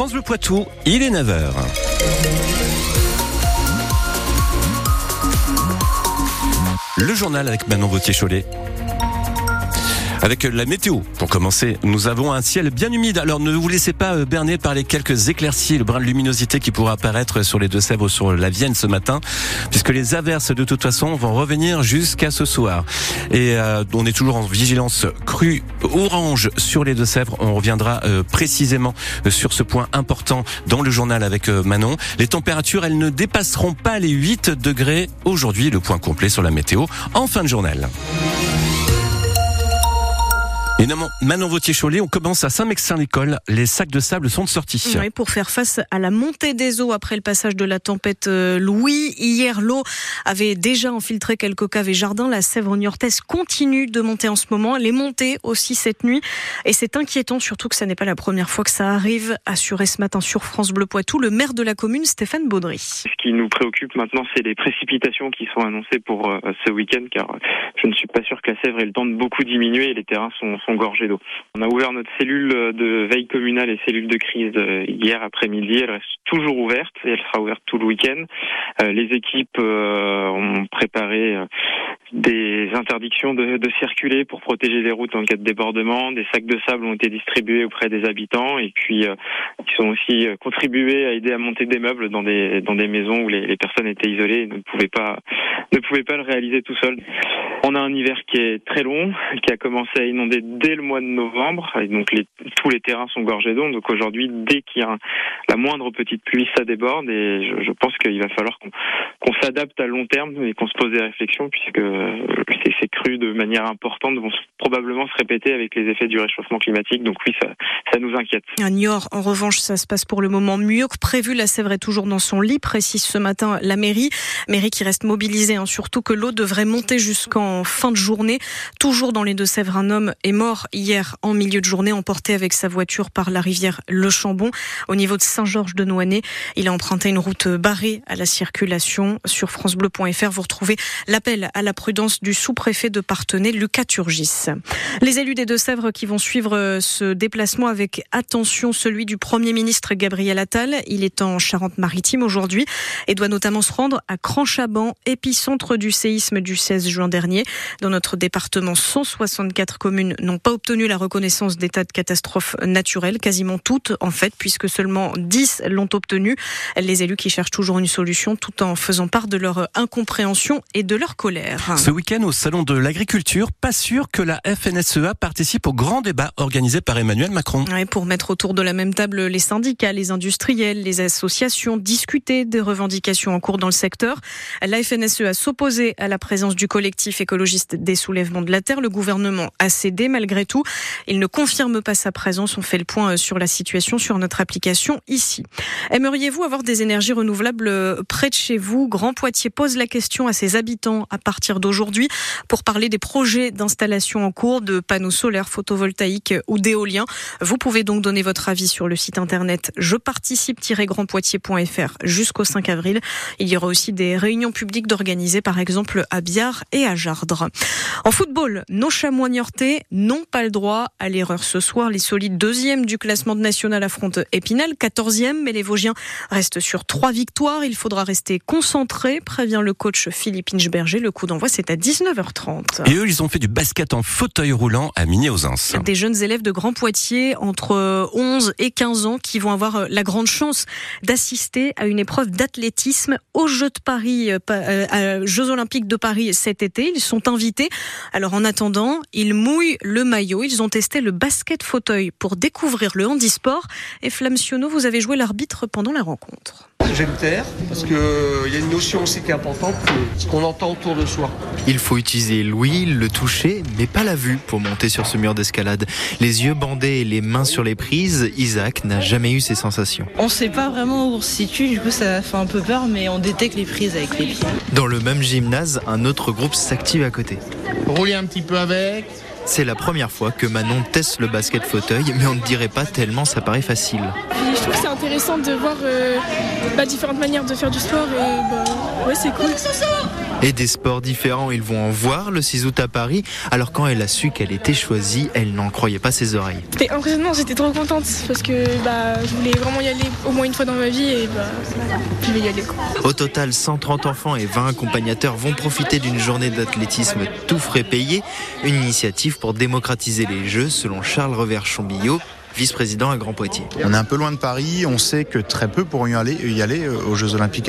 France Bleu Poitou, il est 9h. Le journal avec Manon Vautier-Cholet. Avec la météo, pour commencer, nous avons un ciel bien humide. Alors ne vous laissez pas euh, berner par les quelques éclaircies, le brin de luminosité qui pourra apparaître sur les Deux-Sèvres ou sur la Vienne ce matin, puisque les averses de toute façon vont revenir jusqu'à ce soir. Et euh, on est toujours en vigilance crue orange sur les Deux-Sèvres. On reviendra euh, précisément sur ce point important dans le journal avec Manon. Les températures, elles ne dépasseront pas les 8 degrés aujourd'hui. Le point complet sur la météo en fin de journal. Évidemment, Manon Vautier-Cholet, on commence à Saint-Mexin-l'École. Les sacs de sable sont sortis. Oui, pour faire face à la montée des eaux après le passage de la tempête euh, Louis. Hier, l'eau avait déjà infiltré quelques caves et jardins. La Sèvre niortaise continue de monter en ce moment. Elle est montée aussi cette nuit. Et c'est inquiétant, surtout que ce n'est pas la première fois que ça arrive. Assuré ce matin sur France Bleu Poitou, le maire de la commune, Stéphane Baudry. Ce qui nous préoccupe maintenant, c'est les précipitations qui sont annoncées pour euh, ce week-end, car je ne suis pas sûr que la Sèvre ait le temps de beaucoup diminuer et les terrains sont gorgée d'eau. On a ouvert notre cellule de veille communale et cellule de crise euh, hier après-midi. Elle reste toujours ouverte et elle sera ouverte tout le week-end. Euh, les équipes euh, ont préparé des interdictions de, de, circuler pour protéger les routes en cas de débordement. Des sacs de sable ont été distribués auprès des habitants et puis ils sont aussi contribués à aider à monter des meubles dans des dans des maisons où les, les personnes étaient isolées et ne pouvaient pas ne pouvaient pas le réaliser tout seul. On a un hiver qui est très long, qui a commencé à inonder dès le mois de novembre, et donc les, tous les terrains sont gorgés d'eau. Donc aujourd'hui, dès qu'il y a la moindre petite pluie, ça déborde, et je, je pense qu'il va falloir qu'on s'adapte à long terme et qu'on se pose des réflexions, puisque ces, ces crues de manière importante vont probablement se répéter avec les effets du réchauffement climatique. Donc oui, ça, ça nous inquiète. À Niort, en revanche, ça se passe pour le moment mieux que prévu. La Sèvre est toujours dans son lit, précise ce matin la mairie. Mairie qui reste mobilisée, hein, surtout que l'eau devrait monter jusqu'en fin de journée. Toujours dans les Deux-Sèvres, un homme est mort hier en milieu de journée, emporté avec sa voiture par la rivière Le Chambon, au niveau de Saint-Georges de Noisy. Il a emprunté une route barrée à la circulation. Sur francebleu.fr, vous retrouvez l'appel à la prudence du sous-préfet de Partenay, Lucas Turgis. Les élus des Deux-Sèvres qui vont suivre ce déplacement avec attention, celui du Premier ministre Gabriel Attal. Il est en Charente-Maritime aujourd'hui et doit notamment se rendre à Cranchaban, épicentre du séisme du 16 juin dernier. Dans notre département, 164 communes n'ont pas obtenu la reconnaissance d'état de catastrophe naturelle, quasiment toutes en fait, puisque seulement 10 l'ont obtenu. Les élus qui cherchent toujours une solution tout en faisant part de leur incompréhension et de leur colère. Ce week-end au Salon de l'Agriculture, pas sûr que la FNSEA participe au grand débat organisé par Emmanuel Macron. pour mettre autour de la même table les syndicats, les industriels, les associations, discuter des revendications en cours dans le secteur. La FNSEA s'opposait à la présence du collectif écologiste des soulèvements de la terre. Le gouvernement a cédé malgré tout. Il ne confirme pas sa présence. On fait le point euh, sur la situation sur notre application ici. Aimeriez-vous avoir des énergies renouvelables euh, près de chez vous? Grand Poitiers pose la question à ses habitants à partir d'aujourd'hui pour parler des projets d'installation en cours de panneaux solaires, photovoltaïques ou d'éoliens. Vous pouvez donc donner votre avis sur le site internet je participe-grandpoitiers.fr jusqu'au 5 avril. Il y aura aussi des réunions publiques d'organiser par exemple à Biard et à Jardre. En football, nos chamois niortais n'ont pas le droit à l'erreur ce soir. Les solides deuxièmes du classement de national affrontent Épinal, 14e, mais les Vosgiens restent sur trois victoires. Il faudra rester concentré, prévient le coach Philippe Inchberger. Le coup d'envoi, c'est à 19h30. Et eux, ils ont fait du basket en fauteuil roulant à Migné-aux-Ins. Des jeunes élèves de Grand Poitiers, entre 11 et 15 ans, qui vont avoir la grande chance d'assister à une épreuve d'athlétisme aux Jeux de Paris, euh, euh, Jeux Olympiques de Paris cet été. Ils sont invités. Alors en attendant, ils mouillent le maillot. Ils ont testé le basket fauteuil pour découvrir le handisport. Et Flamme vous avez joué l'arbitre pendant la rencontre. Je vais me taire parce qu'il euh, y a une notion aussi qui est importante, ce qu'on entend autour de soi. Il faut utiliser l'ouïe, le toucher, mais pas la vue pour monter sur ce mur d'escalade. Les yeux bandés et les mains sur les prises, Isaac n'a jamais eu ces sensations. On ne sait pas vraiment où on se situe, du coup ça fait un peu peur, mais on détecte les prises avec les pieds. Dans le même gymnase, un autre groupe s'active à côté. Rouler un petit peu avec, c'est la première fois que Manon teste le basket fauteuil, mais on ne dirait pas tellement ça paraît facile. je trouve que c'est intéressant de voir euh, bah, différentes manières de faire du sport et bah, ouais c'est cool. Et des sports différents, ils vont en voir le 6 août à Paris. Alors quand elle a su qu'elle était choisie, elle n'en croyait pas ses oreilles. C'était impressionnant, j'étais trop contente parce que bah, je voulais vraiment y aller au moins une fois dans ma vie et bah, je vais y aller. Au total, 130 enfants et 20 accompagnateurs vont profiter d'une journée d'athlétisme tout frais payé. Une initiative pour démocratiser les Jeux selon Charles Revers-Chambillot, vice-président à Grand Poitiers. On est un peu loin de Paris, on sait que très peu pourront y aller, y aller aux Jeux Olympiques et